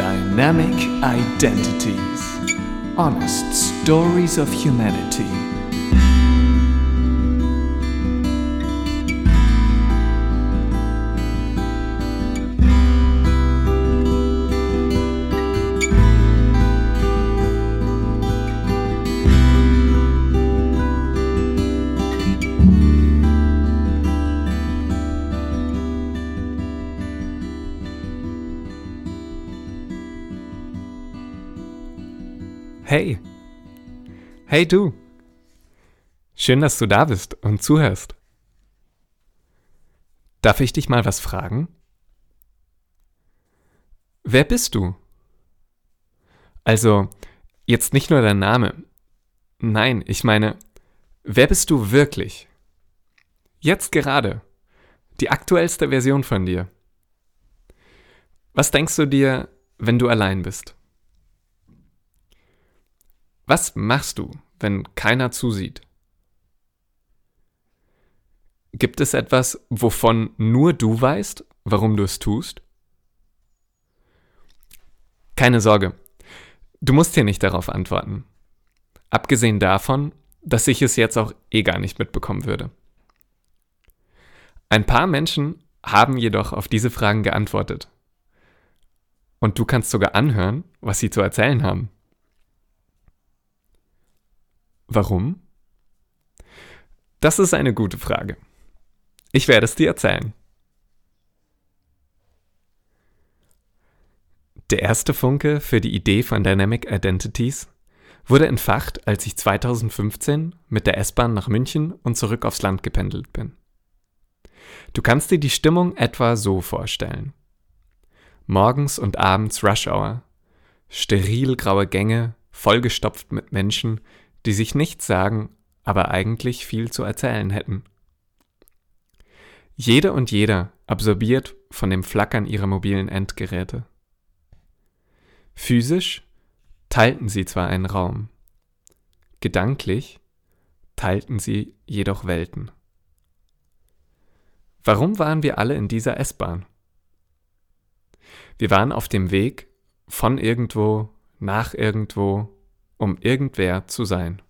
Dynamic Identities Honest Stories of Humanity. Hey du. Schön, dass du da bist und zuhörst. Darf ich dich mal was fragen? Wer bist du? Also, jetzt nicht nur dein Name. Nein, ich meine, wer bist du wirklich? Jetzt gerade. Die aktuellste Version von dir. Was denkst du dir, wenn du allein bist? Was machst du, wenn keiner zusieht? Gibt es etwas, wovon nur du weißt, warum du es tust? Keine Sorge, du musst hier nicht darauf antworten. Abgesehen davon, dass ich es jetzt auch eh gar nicht mitbekommen würde. Ein paar Menschen haben jedoch auf diese Fragen geantwortet. Und du kannst sogar anhören, was sie zu erzählen haben. Warum? Das ist eine gute Frage. Ich werde es dir erzählen. Der erste Funke für die Idee von Dynamic Identities wurde entfacht, als ich 2015 mit der S-Bahn nach München und zurück aufs Land gependelt bin. Du kannst dir die Stimmung etwa so vorstellen. Morgens und abends Rush Hour, steril graue Gänge, vollgestopft mit Menschen, die sich nichts sagen, aber eigentlich viel zu erzählen hätten. Jede und jeder absorbiert von dem Flackern ihrer mobilen Endgeräte. Physisch teilten sie zwar einen Raum, gedanklich teilten sie jedoch Welten. Warum waren wir alle in dieser S-Bahn? Wir waren auf dem Weg von irgendwo nach irgendwo um irgendwer zu sein.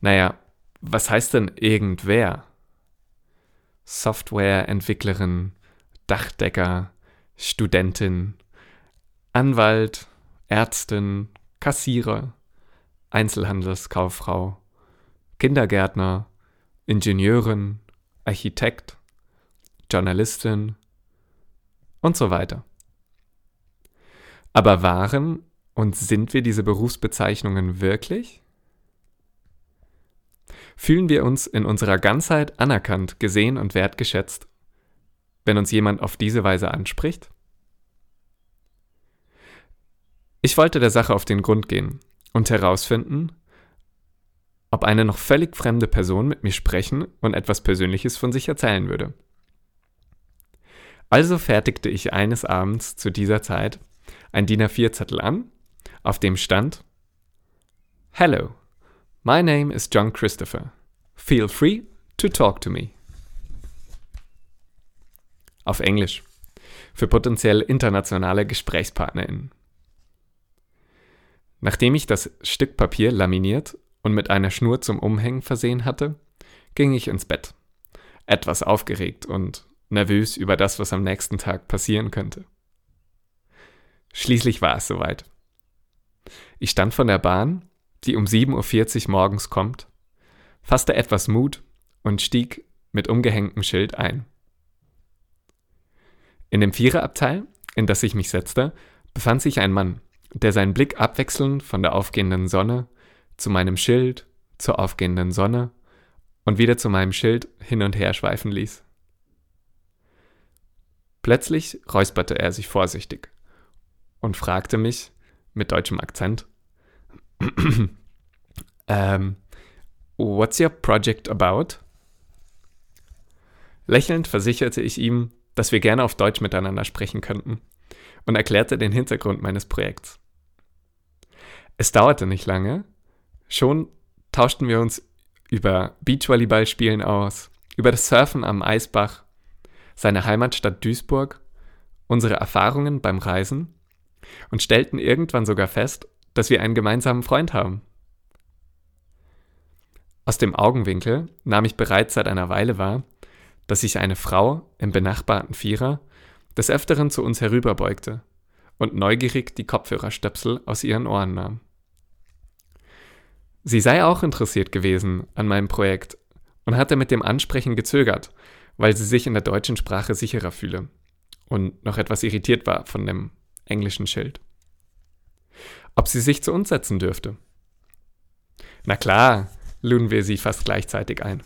Naja, was heißt denn irgendwer? Softwareentwicklerin, Dachdecker, Studentin, Anwalt, Ärztin, Kassierer, Einzelhandelskauffrau, Kindergärtner, Ingenieurin, Architekt, Journalistin und so weiter. Aber waren und sind wir diese Berufsbezeichnungen wirklich? Fühlen wir uns in unserer Ganzheit anerkannt, gesehen und wertgeschätzt, wenn uns jemand auf diese Weise anspricht? Ich wollte der Sache auf den Grund gehen und herausfinden, ob eine noch völlig fremde Person mit mir sprechen und etwas Persönliches von sich erzählen würde. Also fertigte ich eines Abends zu dieser Zeit ein DIN A4-Zettel an auf dem stand Hello, my name is John Christopher. Feel free to talk to me. Auf Englisch. Für potenziell internationale GesprächspartnerInnen. Nachdem ich das Stück Papier laminiert und mit einer Schnur zum Umhängen versehen hatte, ging ich ins Bett. Etwas aufgeregt und nervös über das, was am nächsten Tag passieren könnte. Schließlich war es soweit. Ich stand von der Bahn, die um 7.40 Uhr morgens kommt, fasste etwas Mut und stieg mit umgehängtem Schild ein. In dem Viererabteil, in das ich mich setzte, befand sich ein Mann, der seinen Blick abwechselnd von der aufgehenden Sonne zu meinem Schild, zur aufgehenden Sonne und wieder zu meinem Schild hin und her schweifen ließ. Plötzlich räusperte er sich vorsichtig und fragte mich, mit deutschem Akzent. ähm, what's your project about? Lächelnd versicherte ich ihm, dass wir gerne auf Deutsch miteinander sprechen könnten und erklärte den Hintergrund meines Projekts. Es dauerte nicht lange, schon tauschten wir uns über Beachvolleyballspielen aus, über das Surfen am Eisbach, seine Heimatstadt Duisburg unsere Erfahrungen beim Reisen und stellten irgendwann sogar fest, dass wir einen gemeinsamen Freund haben. Aus dem Augenwinkel nahm ich bereits seit einer Weile wahr, dass sich eine Frau im benachbarten Vierer des Öfteren zu uns herüberbeugte und neugierig die Kopfhörerstöpsel aus ihren Ohren nahm. Sie sei auch interessiert gewesen an meinem Projekt und hatte mit dem Ansprechen gezögert, weil sie sich in der deutschen Sprache sicherer fühle und noch etwas irritiert war von dem englischen Schild. Ob sie sich zu uns setzen dürfte? Na klar, luden wir sie fast gleichzeitig ein.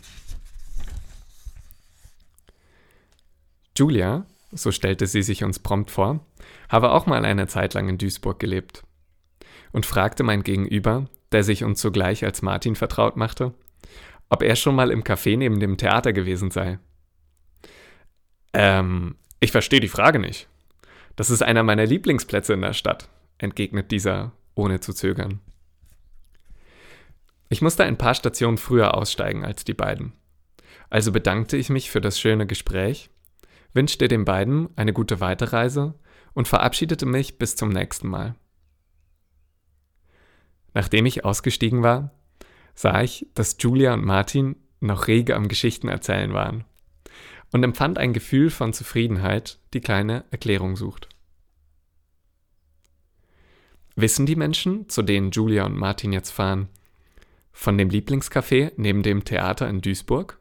Julia, so stellte sie sich uns prompt vor, habe auch mal eine Zeit lang in Duisburg gelebt und fragte mein Gegenüber, der sich uns sogleich als Martin vertraut machte, ob er schon mal im Café neben dem Theater gewesen sei. Ähm, ich verstehe die Frage nicht. Das ist einer meiner Lieblingsplätze in der Stadt, entgegnet dieser, ohne zu zögern. Ich musste ein paar Stationen früher aussteigen als die beiden. Also bedankte ich mich für das schöne Gespräch, wünschte den beiden eine gute Weiterreise und verabschiedete mich bis zum nächsten Mal. Nachdem ich ausgestiegen war, sah ich, dass Julia und Martin noch rege am Geschichten erzählen waren und empfand ein Gefühl von Zufriedenheit, die keine Erklärung sucht. Wissen die Menschen, zu denen Julia und Martin jetzt fahren, von dem Lieblingscafé neben dem Theater in Duisburg?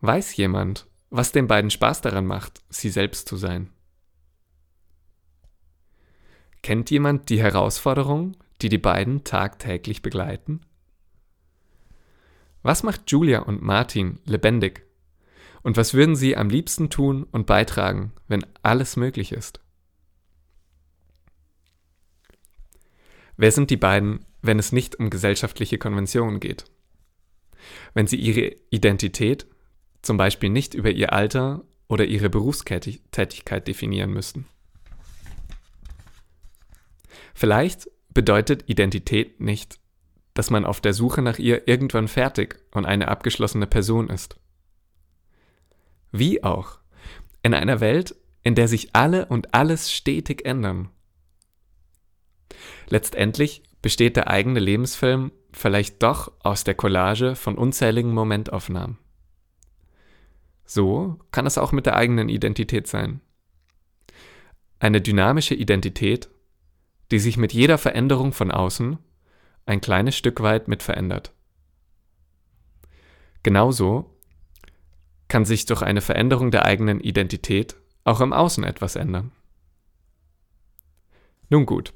Weiß jemand, was den beiden Spaß daran macht, sie selbst zu sein? Kennt jemand die Herausforderung, die die beiden tagtäglich begleiten? Was macht Julia und Martin lebendig? Und was würden sie am liebsten tun und beitragen, wenn alles möglich ist? Wer sind die beiden, wenn es nicht um gesellschaftliche Konventionen geht? Wenn sie ihre Identität zum Beispiel nicht über ihr Alter oder ihre Berufstätigkeit definieren müssten? Vielleicht bedeutet Identität nicht, dass man auf der Suche nach ihr irgendwann fertig und eine abgeschlossene Person ist. Wie auch. In einer Welt, in der sich alle und alles stetig ändern. Letztendlich besteht der eigene Lebensfilm vielleicht doch aus der Collage von unzähligen Momentaufnahmen. So kann es auch mit der eigenen Identität sein. Eine dynamische Identität, die sich mit jeder Veränderung von außen ein kleines Stück weit mit verändert. Genauso kann sich durch eine Veränderung der eigenen Identität auch im Außen etwas ändern. Nun gut.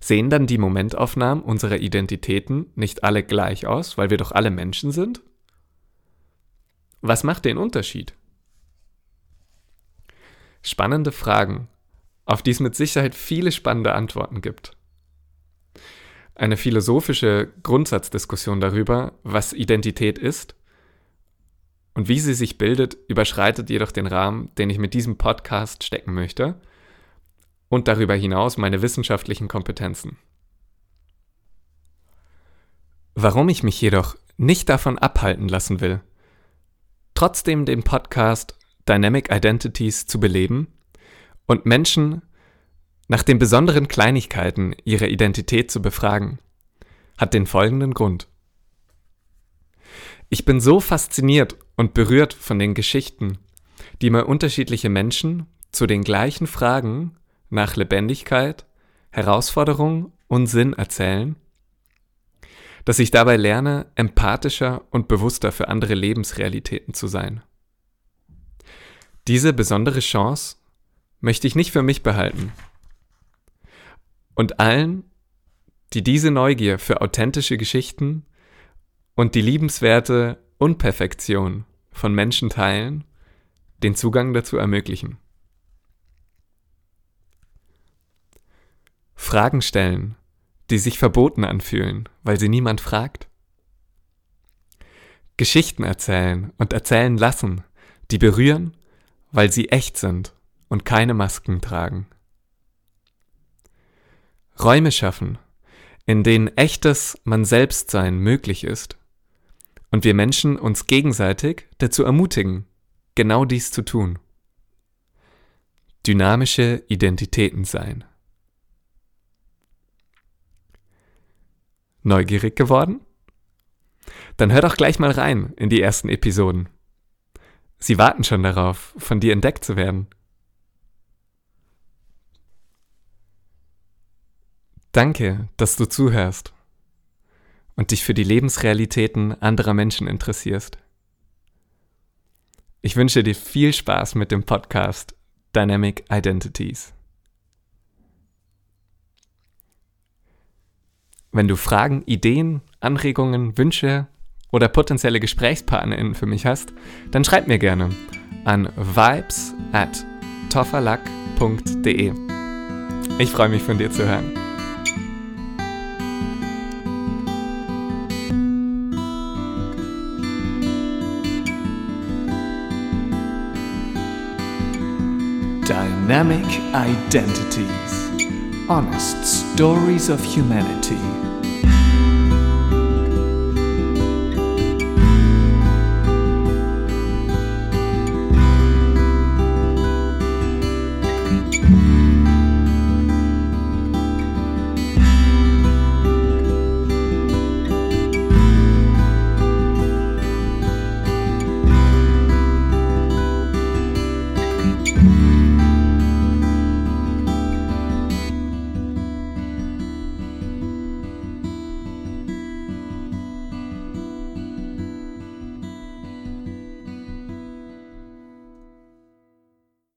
Sehen dann die Momentaufnahmen unserer Identitäten nicht alle gleich aus, weil wir doch alle Menschen sind? Was macht den Unterschied? Spannende Fragen, auf die es mit Sicherheit viele spannende Antworten gibt. Eine philosophische Grundsatzdiskussion darüber, was Identität ist und wie sie sich bildet, überschreitet jedoch den Rahmen, den ich mit diesem Podcast stecken möchte und darüber hinaus meine wissenschaftlichen Kompetenzen. Warum ich mich jedoch nicht davon abhalten lassen will, trotzdem den Podcast Dynamic Identities zu beleben und Menschen nach den besonderen Kleinigkeiten ihrer Identität zu befragen, hat den folgenden Grund. Ich bin so fasziniert und berührt von den Geschichten, die mir unterschiedliche Menschen zu den gleichen Fragen nach Lebendigkeit, Herausforderung und Sinn erzählen, dass ich dabei lerne, empathischer und bewusster für andere Lebensrealitäten zu sein. Diese besondere Chance möchte ich nicht für mich behalten. Und allen, die diese Neugier für authentische Geschichten und die liebenswerte Unperfektion von Menschen teilen, den Zugang dazu ermöglichen. Fragen stellen, die sich verboten anfühlen, weil sie niemand fragt. Geschichten erzählen und erzählen lassen, die berühren, weil sie echt sind und keine Masken tragen. Räume schaffen, in denen echtes Man selbst sein möglich ist und wir Menschen uns gegenseitig dazu ermutigen, genau dies zu tun. dynamische Identitäten sein. Neugierig geworden? Dann hör doch gleich mal rein in die ersten Episoden. Sie warten schon darauf, von dir entdeckt zu werden. Danke, dass du zuhörst und dich für die Lebensrealitäten anderer Menschen interessierst. Ich wünsche dir viel Spaß mit dem Podcast Dynamic Identities. Wenn du Fragen, Ideen, Anregungen, Wünsche oder potenzielle GesprächspartnerInnen für mich hast, dann schreib mir gerne an vibes at tofferlack.de. Ich freue mich von dir zu hören. Dynamic Identities Honest Stories of Humanity